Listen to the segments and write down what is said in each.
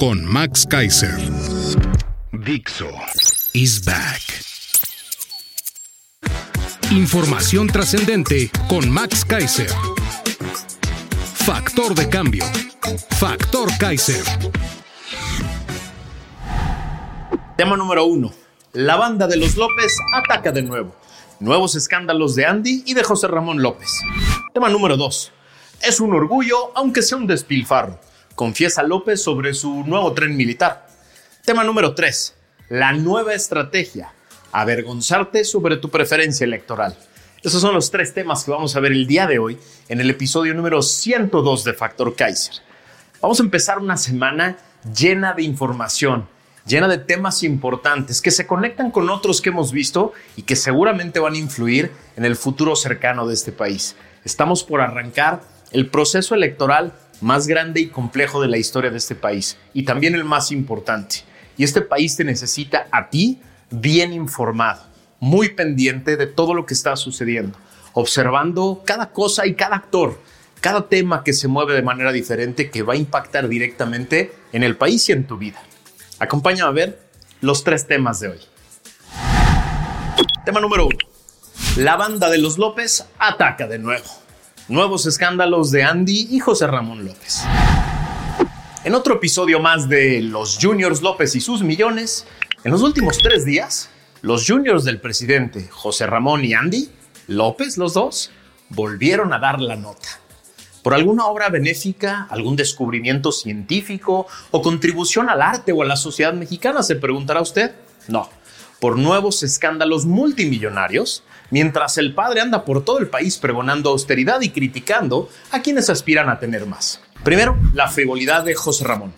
con Max Kaiser. Dixo is back. Información trascendente con Max Kaiser. Factor de cambio. Factor Kaiser. Tema número uno. La banda de los López ataca de nuevo. Nuevos escándalos de Andy y de José Ramón López. Tema número dos. Es un orgullo, aunque sea un despilfarro confiesa López sobre su nuevo tren militar. Tema número 3. La nueva estrategia. Avergonzarte sobre tu preferencia electoral. Esos son los tres temas que vamos a ver el día de hoy en el episodio número 102 de Factor Kaiser. Vamos a empezar una semana llena de información, llena de temas importantes que se conectan con otros que hemos visto y que seguramente van a influir en el futuro cercano de este país. Estamos por arrancar el proceso electoral más grande y complejo de la historia de este país y también el más importante. Y este país te necesita a ti bien informado, muy pendiente de todo lo que está sucediendo, observando cada cosa y cada actor, cada tema que se mueve de manera diferente que va a impactar directamente en el país y en tu vida. Acompáñame a ver los tres temas de hoy. Tema número uno. La banda de los López ataca de nuevo. Nuevos escándalos de Andy y José Ramón López. En otro episodio más de Los Juniors López y sus millones, en los últimos tres días, los juniors del presidente José Ramón y Andy López, los dos, volvieron a dar la nota. ¿Por alguna obra benéfica, algún descubrimiento científico o contribución al arte o a la sociedad mexicana? Se preguntará usted. No, por nuevos escándalos multimillonarios mientras el padre anda por todo el país pregonando austeridad y criticando a quienes aspiran a tener más. Primero, la frivolidad de José Ramón,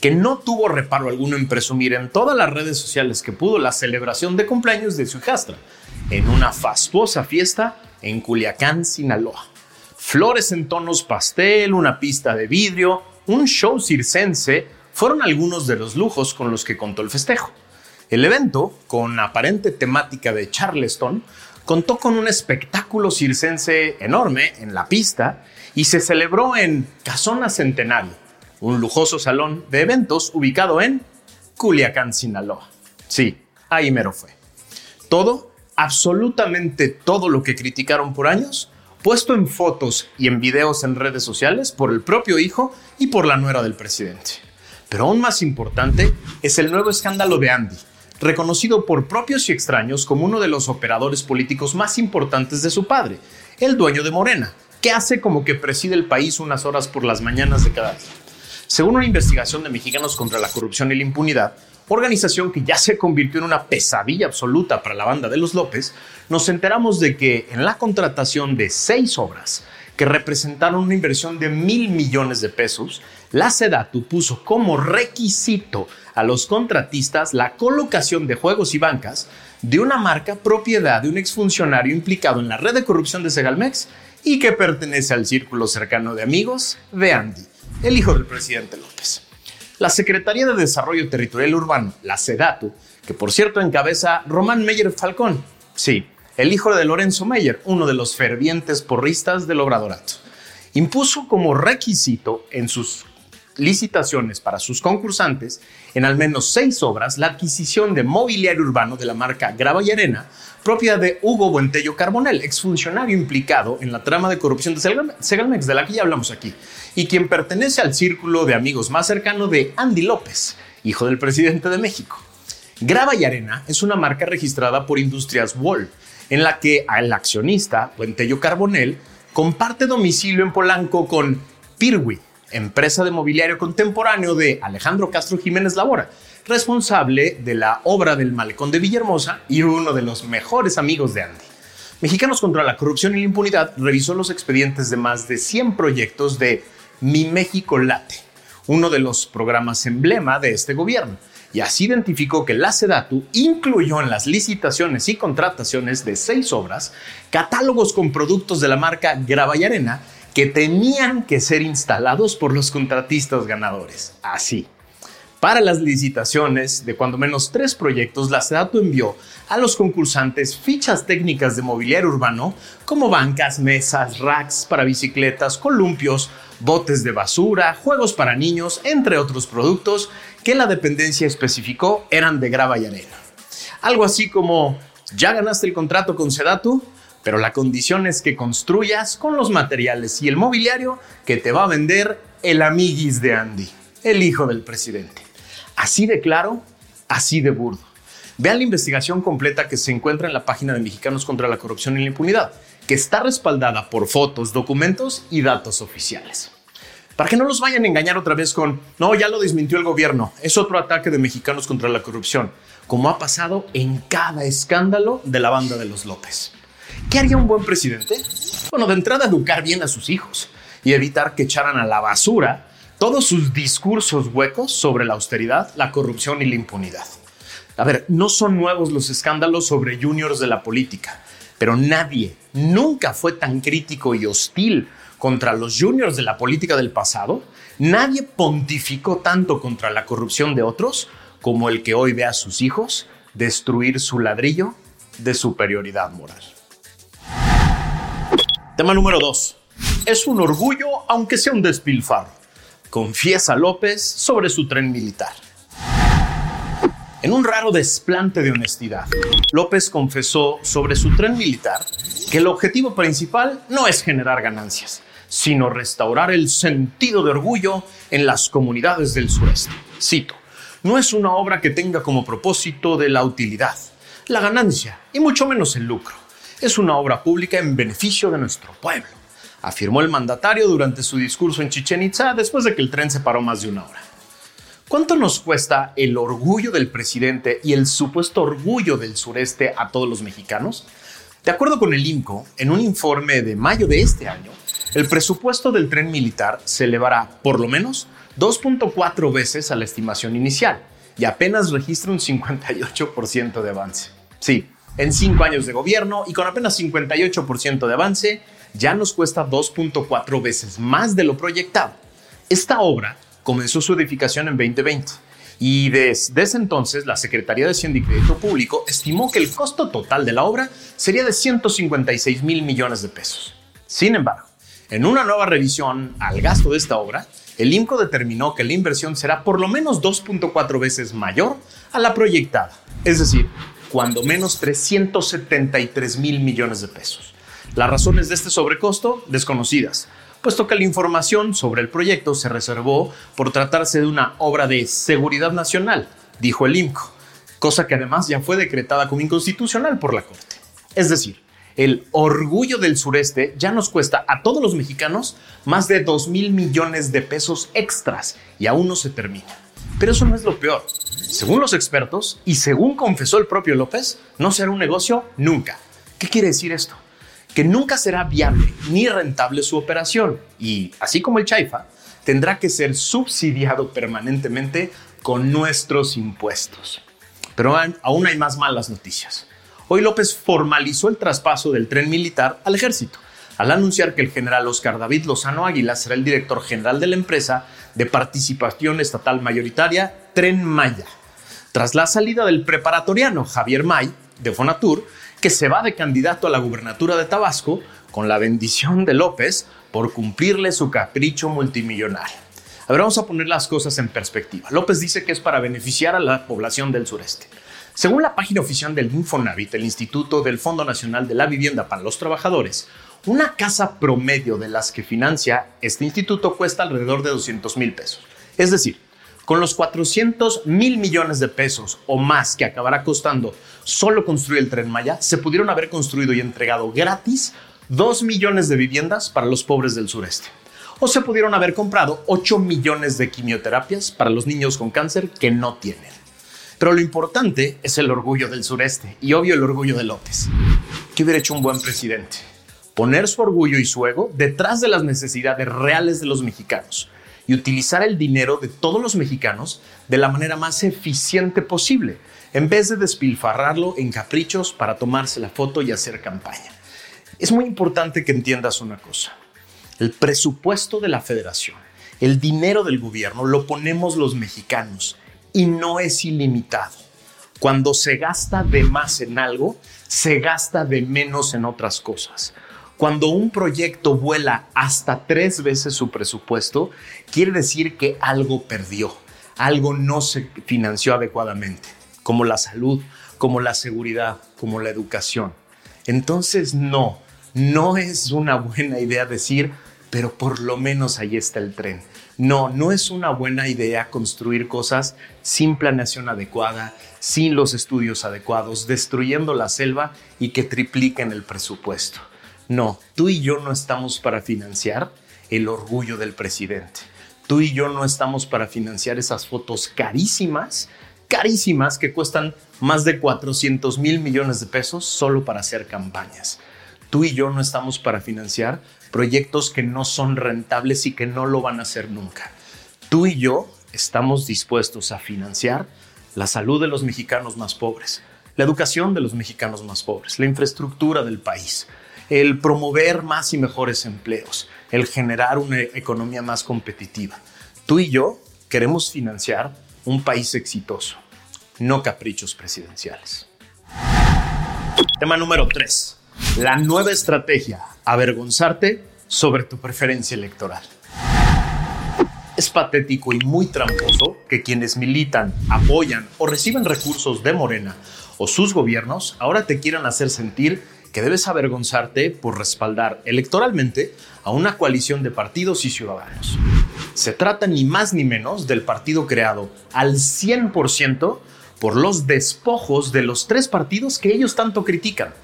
que no tuvo reparo alguno en presumir en todas las redes sociales que pudo la celebración de cumpleaños de su hijastra, en una fastuosa fiesta en Culiacán, Sinaloa. Flores en tonos pastel, una pista de vidrio, un show circense fueron algunos de los lujos con los que contó el festejo. El evento, con aparente temática de Charleston, contó con un espectáculo circense enorme en la pista y se celebró en Casona Centenario, un lujoso salón de eventos ubicado en Culiacán, Sinaloa. Sí, ahí mero fue. Todo, absolutamente todo lo que criticaron por años, puesto en fotos y en videos en redes sociales por el propio hijo y por la nuera del presidente. Pero aún más importante es el nuevo escándalo de Andy, reconocido por propios y extraños como uno de los operadores políticos más importantes de su padre, el dueño de Morena, que hace como que preside el país unas horas por las mañanas de cada día. Según una investigación de Mexicanos contra la Corrupción y la Impunidad, organización que ya se convirtió en una pesadilla absoluta para la banda de los López, nos enteramos de que en la contratación de seis obras, que representaron una inversión de mil millones de pesos, la SEDATU puso como requisito a los contratistas la colocación de juegos y bancas de una marca propiedad de un exfuncionario implicado en la red de corrupción de Segalmex y que pertenece al círculo cercano de amigos de Andy, el hijo del presidente López. La Secretaría de Desarrollo Territorial Urbano, la SEDATU, que por cierto encabeza Román Meyer Falcón, sí, el hijo de Lorenzo Meyer, uno de los fervientes porristas del Obradorato, impuso como requisito en sus licitaciones para sus concursantes en al menos seis obras la adquisición de mobiliario urbano de la marca Grava y Arena, propiedad de Hugo Buentello Carbonel, exfuncionario implicado en la trama de corrupción de Segalmex, de la que ya hablamos aquí, y quien pertenece al círculo de amigos más cercano de Andy López, hijo del presidente de México. Grava y Arena es una marca registrada por Industrias Wall, en la que el accionista, Buentello Carbonel, comparte domicilio en Polanco con Pirwi, empresa de mobiliario contemporáneo de Alejandro Castro Jiménez Labora, responsable de la obra del Malecón de Villahermosa y uno de los mejores amigos de Andy. Mexicanos contra la Corrupción y la Impunidad revisó los expedientes de más de 100 proyectos de Mi México Late, uno de los programas emblema de este gobierno, y así identificó que la SEDATU incluyó en las licitaciones y contrataciones de seis obras catálogos con productos de la marca Grava y Arena que tenían que ser instalados por los contratistas ganadores. Así. Para las licitaciones de cuando menos tres proyectos, la SEDATU envió a los concursantes fichas técnicas de mobiliario urbano como bancas, mesas, racks para bicicletas, columpios, botes de basura, juegos para niños, entre otros productos que la dependencia especificó eran de grava y arena. Algo así como, ya ganaste el contrato con Sedatu, pero la condición es que construyas con los materiales y el mobiliario que te va a vender el amiguis de Andy, el hijo del presidente. Así de claro, así de burdo. Vean la investigación completa que se encuentra en la página de Mexicanos contra la Corrupción y la Impunidad, que está respaldada por fotos, documentos y datos oficiales. Para que no los vayan a engañar otra vez con, no, ya lo desmintió el gobierno, es otro ataque de Mexicanos contra la Corrupción, como ha pasado en cada escándalo de la banda de los López. ¿Qué haría un buen presidente? Bueno, de entrada educar bien a sus hijos y evitar que echaran a la basura todos sus discursos huecos sobre la austeridad, la corrupción y la impunidad. A ver, no son nuevos los escándalos sobre juniors de la política, pero nadie nunca fue tan crítico y hostil contra los juniors de la política del pasado, nadie pontificó tanto contra la corrupción de otros como el que hoy ve a sus hijos destruir su ladrillo de superioridad moral. Tema número 2. Es un orgullo aunque sea un despilfarro confiesa López sobre su tren militar. En un raro desplante de honestidad, López confesó sobre su tren militar que el objetivo principal no es generar ganancias, sino restaurar el sentido de orgullo en las comunidades del sureste. Cito, no es una obra que tenga como propósito de la utilidad, la ganancia y mucho menos el lucro. Es una obra pública en beneficio de nuestro pueblo afirmó el mandatario durante su discurso en Chichen Itza después de que el tren se paró más de una hora. ¿Cuánto nos cuesta el orgullo del presidente y el supuesto orgullo del sureste a todos los mexicanos? De acuerdo con el INCO, en un informe de mayo de este año, el presupuesto del tren militar se elevará por lo menos 2.4 veces a la estimación inicial y apenas registra un 58% de avance. Sí, en cinco años de gobierno y con apenas 58% de avance, ya nos cuesta 2.4 veces más de lo proyectado. Esta obra comenzó su edificación en 2020 y desde ese entonces la Secretaría de Hacienda y Crédito Público estimó que el costo total de la obra sería de 156 mil millones de pesos. Sin embargo, en una nueva revisión al gasto de esta obra, el IMCO determinó que la inversión será por lo menos 2.4 veces mayor a la proyectada, es decir, cuando menos 373 mil millones de pesos. Las razones de este sobrecosto, desconocidas, puesto que la información sobre el proyecto se reservó por tratarse de una obra de seguridad nacional, dijo el IMCO, cosa que además ya fue decretada como inconstitucional por la Corte. Es decir, el orgullo del sureste ya nos cuesta a todos los mexicanos más de 2 mil millones de pesos extras y aún no se termina. Pero eso no es lo peor. Según los expertos y según confesó el propio López, no será un negocio nunca. ¿Qué quiere decir esto? que nunca será viable ni rentable su operación y, así como el Chaifa, tendrá que ser subsidiado permanentemente con nuestros impuestos. Pero aún hay más malas noticias. Hoy López formalizó el traspaso del tren militar al ejército, al anunciar que el general Oscar David Lozano Águila será el director general de la empresa de participación estatal mayoritaria Tren Maya. Tras la salida del preparatoriano Javier May de Fonatur, que se va de candidato a la gubernatura de Tabasco con la bendición de López por cumplirle su capricho multimillonario. A ver, vamos a poner las cosas en perspectiva. López dice que es para beneficiar a la población del sureste. Según la página oficial del Infonavit, el Instituto del Fondo Nacional de la Vivienda para los Trabajadores, una casa promedio de las que financia este instituto cuesta alrededor de 200 mil pesos. Es decir, con los 400 mil millones de pesos o más que acabará costando solo construir el tren Maya, se pudieron haber construido y entregado gratis 2 millones de viviendas para los pobres del sureste. O se pudieron haber comprado 8 millones de quimioterapias para los niños con cáncer que no tienen. Pero lo importante es el orgullo del sureste y obvio el orgullo de López. ¿Qué hubiera hecho un buen presidente? Poner su orgullo y su ego detrás de las necesidades reales de los mexicanos y utilizar el dinero de todos los mexicanos de la manera más eficiente posible, en vez de despilfarrarlo en caprichos para tomarse la foto y hacer campaña. Es muy importante que entiendas una cosa. El presupuesto de la federación, el dinero del gobierno, lo ponemos los mexicanos y no es ilimitado. Cuando se gasta de más en algo, se gasta de menos en otras cosas. Cuando un proyecto vuela hasta tres veces su presupuesto, quiere decir que algo perdió, algo no se financió adecuadamente, como la salud, como la seguridad, como la educación. Entonces, no, no es una buena idea decir, pero por lo menos ahí está el tren. No, no es una buena idea construir cosas sin planeación adecuada, sin los estudios adecuados, destruyendo la selva y que tripliquen el presupuesto. No, tú y yo no estamos para financiar el orgullo del presidente. Tú y yo no estamos para financiar esas fotos carísimas, carísimas que cuestan más de 400 mil millones de pesos solo para hacer campañas. Tú y yo no estamos para financiar proyectos que no son rentables y que no lo van a hacer nunca. Tú y yo estamos dispuestos a financiar la salud de los mexicanos más pobres, la educación de los mexicanos más pobres, la infraestructura del país, el promover más y mejores empleos, el generar una economía más competitiva. Tú y yo queremos financiar un país exitoso, no caprichos presidenciales. Tema número 3. La nueva estrategia, avergonzarte sobre tu preferencia electoral. Es patético y muy tramposo que quienes militan, apoyan o reciben recursos de Morena o sus gobiernos ahora te quieran hacer sentir que debes avergonzarte por respaldar electoralmente a una coalición de partidos y ciudadanos. Se trata ni más ni menos del partido creado al 100% por los despojos de los tres partidos que ellos tanto critican.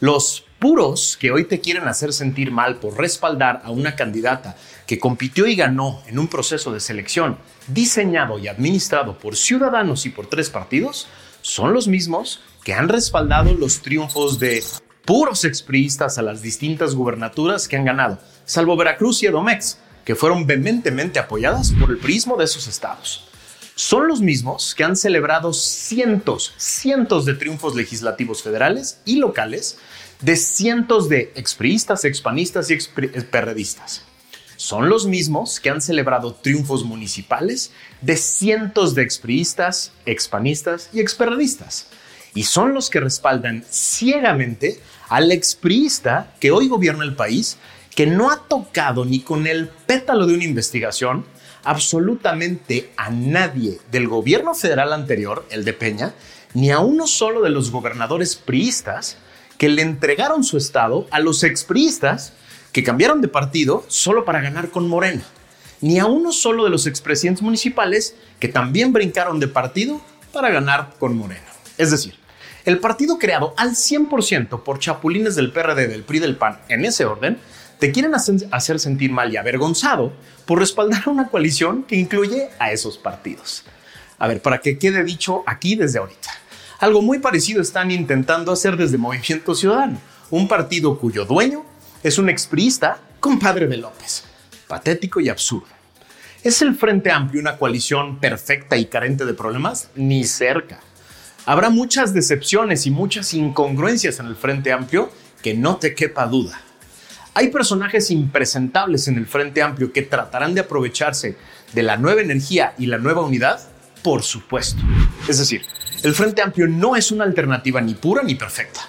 Los puros que hoy te quieren hacer sentir mal por respaldar a una candidata que compitió y ganó en un proceso de selección diseñado y administrado por ciudadanos y por tres partidos, son los mismos que han respaldado los triunfos de puros expriistas a las distintas gubernaturas que han ganado, salvo Veracruz y Edomex, que fueron vehementemente apoyadas por el prismo de esos estados son los mismos que han celebrado cientos, cientos de triunfos legislativos federales y locales de cientos de expriistas, expanistas y experredistas. Son los mismos que han celebrado triunfos municipales de cientos de expriistas, expanistas y experredistas. Y son los que respaldan ciegamente al expriista que hoy gobierna el país, que no ha tocado ni con el pétalo de una investigación absolutamente a nadie del gobierno federal anterior, el de Peña, ni a uno solo de los gobernadores priistas que le entregaron su estado a los expriistas que cambiaron de partido solo para ganar con Morena, ni a uno solo de los expresidentes municipales que también brincaron de partido para ganar con Morena. Es decir, el partido creado al 100% por chapulines del PRD, del PRI, del PAN, en ese orden, te quieren hacer sentir mal y avergonzado por respaldar una coalición que incluye a esos partidos. A ver, para que quede dicho aquí desde ahorita. Algo muy parecido están intentando hacer desde Movimiento Ciudadano, un partido cuyo dueño es un expriista, compadre de López. Patético y absurdo. ¿Es el Frente Amplio una coalición perfecta y carente de problemas? Ni cerca. Habrá muchas decepciones y muchas incongruencias en el Frente Amplio que no te quepa duda. Hay personajes impresentables en el Frente Amplio que tratarán de aprovecharse de la nueva energía y la nueva unidad, por supuesto. Es decir, el Frente Amplio no es una alternativa ni pura ni perfecta,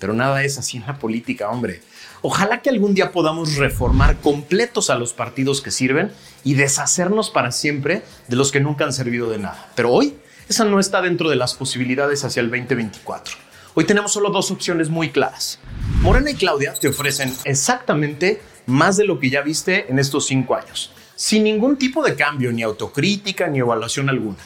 pero nada es así en la política, hombre. Ojalá que algún día podamos reformar completos a los partidos que sirven y deshacernos para siempre de los que nunca han servido de nada. Pero hoy esa no está dentro de las posibilidades hacia el 2024. Hoy tenemos solo dos opciones muy claras. Morena y Claudia te ofrecen exactamente más de lo que ya viste en estos cinco años, sin ningún tipo de cambio, ni autocrítica, ni evaluación alguna.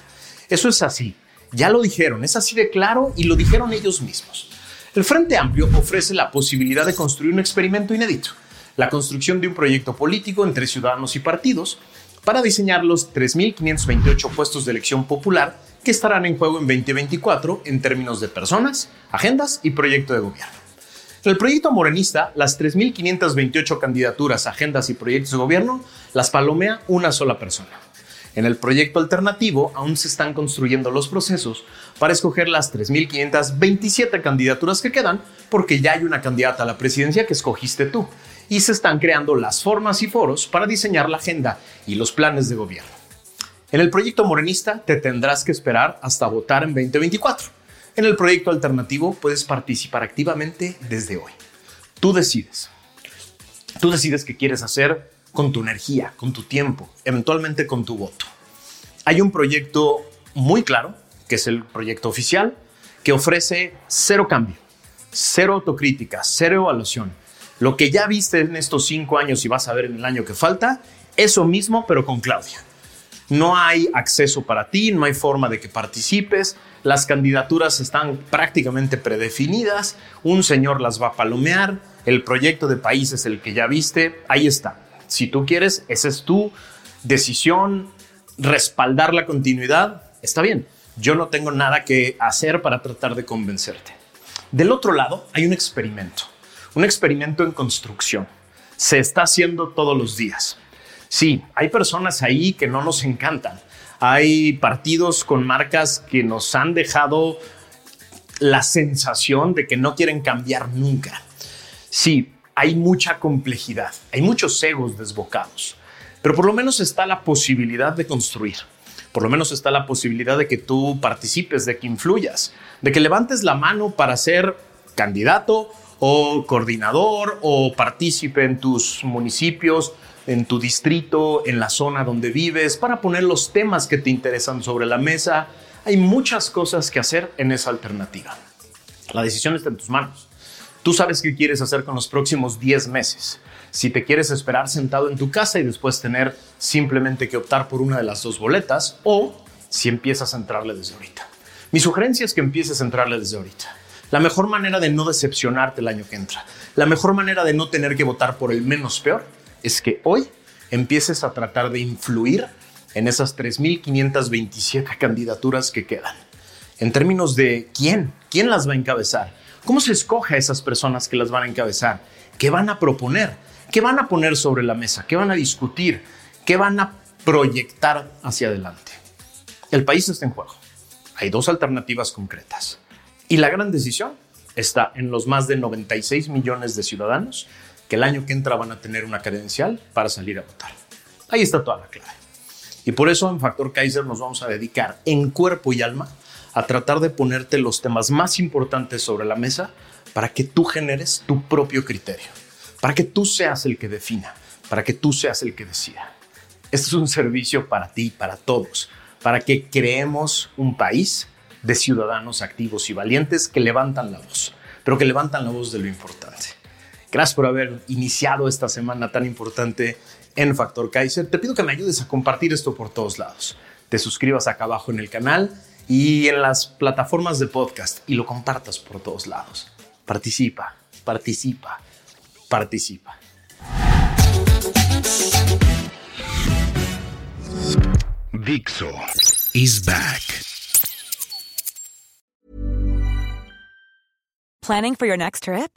Eso es así. Ya lo dijeron, es así de claro y lo dijeron ellos mismos. El Frente Amplio ofrece la posibilidad de construir un experimento inédito, la construcción de un proyecto político entre ciudadanos y partidos para diseñar los 3.528 puestos de elección popular que estarán en juego en 2024 en términos de personas, agendas y proyecto de gobierno. En el proyecto morenista, las 3.528 candidaturas, agendas y proyectos de gobierno las palomea una sola persona. En el proyecto alternativo aún se están construyendo los procesos para escoger las 3.527 candidaturas que quedan porque ya hay una candidata a la presidencia que escogiste tú y se están creando las formas y foros para diseñar la agenda y los planes de gobierno. En el proyecto morenista te tendrás que esperar hasta votar en 2024. En el proyecto alternativo puedes participar activamente desde hoy. Tú decides. Tú decides qué quieres hacer con tu energía, con tu tiempo, eventualmente con tu voto. Hay un proyecto muy claro, que es el proyecto oficial, que ofrece cero cambio, cero autocrítica, cero evaluación. Lo que ya viste en estos cinco años y vas a ver en el año que falta, eso mismo, pero con Claudia. No hay acceso para ti, no hay forma de que participes, las candidaturas están prácticamente predefinidas, un señor las va a palomear, el proyecto de país es el que ya viste, ahí está. Si tú quieres, esa es tu decisión, respaldar la continuidad, está bien. Yo no tengo nada que hacer para tratar de convencerte. Del otro lado, hay un experimento, un experimento en construcción. Se está haciendo todos los días. Sí, hay personas ahí que no nos encantan. Hay partidos con marcas que nos han dejado la sensación de que no quieren cambiar nunca. Sí, hay mucha complejidad, hay muchos egos desbocados, pero por lo menos está la posibilidad de construir. Por lo menos está la posibilidad de que tú participes, de que influyas, de que levantes la mano para ser candidato o coordinador o partícipe en tus municipios en tu distrito, en la zona donde vives, para poner los temas que te interesan sobre la mesa. Hay muchas cosas que hacer en esa alternativa. La decisión está en tus manos. Tú sabes qué quieres hacer con los próximos 10 meses. Si te quieres esperar sentado en tu casa y después tener simplemente que optar por una de las dos boletas o si empiezas a entrarle desde ahorita. Mi sugerencia es que empieces a entrarle desde ahorita. La mejor manera de no decepcionarte el año que entra, la mejor manera de no tener que votar por el menos peor, es que hoy empieces a tratar de influir en esas 3.527 candidaturas que quedan. En términos de quién, quién las va a encabezar, cómo se escoge a esas personas que las van a encabezar, qué van a proponer, qué van a poner sobre la mesa, qué van a discutir, qué van a proyectar hacia adelante. El país está en juego. Hay dos alternativas concretas. Y la gran decisión está en los más de 96 millones de ciudadanos que el año que entra van a tener una credencial para salir a votar. Ahí está toda la clave. Y por eso en Factor Kaiser nos vamos a dedicar en cuerpo y alma a tratar de ponerte los temas más importantes sobre la mesa para que tú generes tu propio criterio, para que tú seas el que defina, para que tú seas el que decida. Este es un servicio para ti, para todos, para que creemos un país de ciudadanos activos y valientes que levantan la voz, pero que levantan la voz de lo importante. Gracias por haber iniciado esta semana tan importante en Factor Kaiser. Te pido que me ayudes a compartir esto por todos lados. Te suscribas acá abajo en el canal y en las plataformas de podcast y lo compartas por todos lados. Participa, participa, participa. Dixo is back. Planning for your next trip?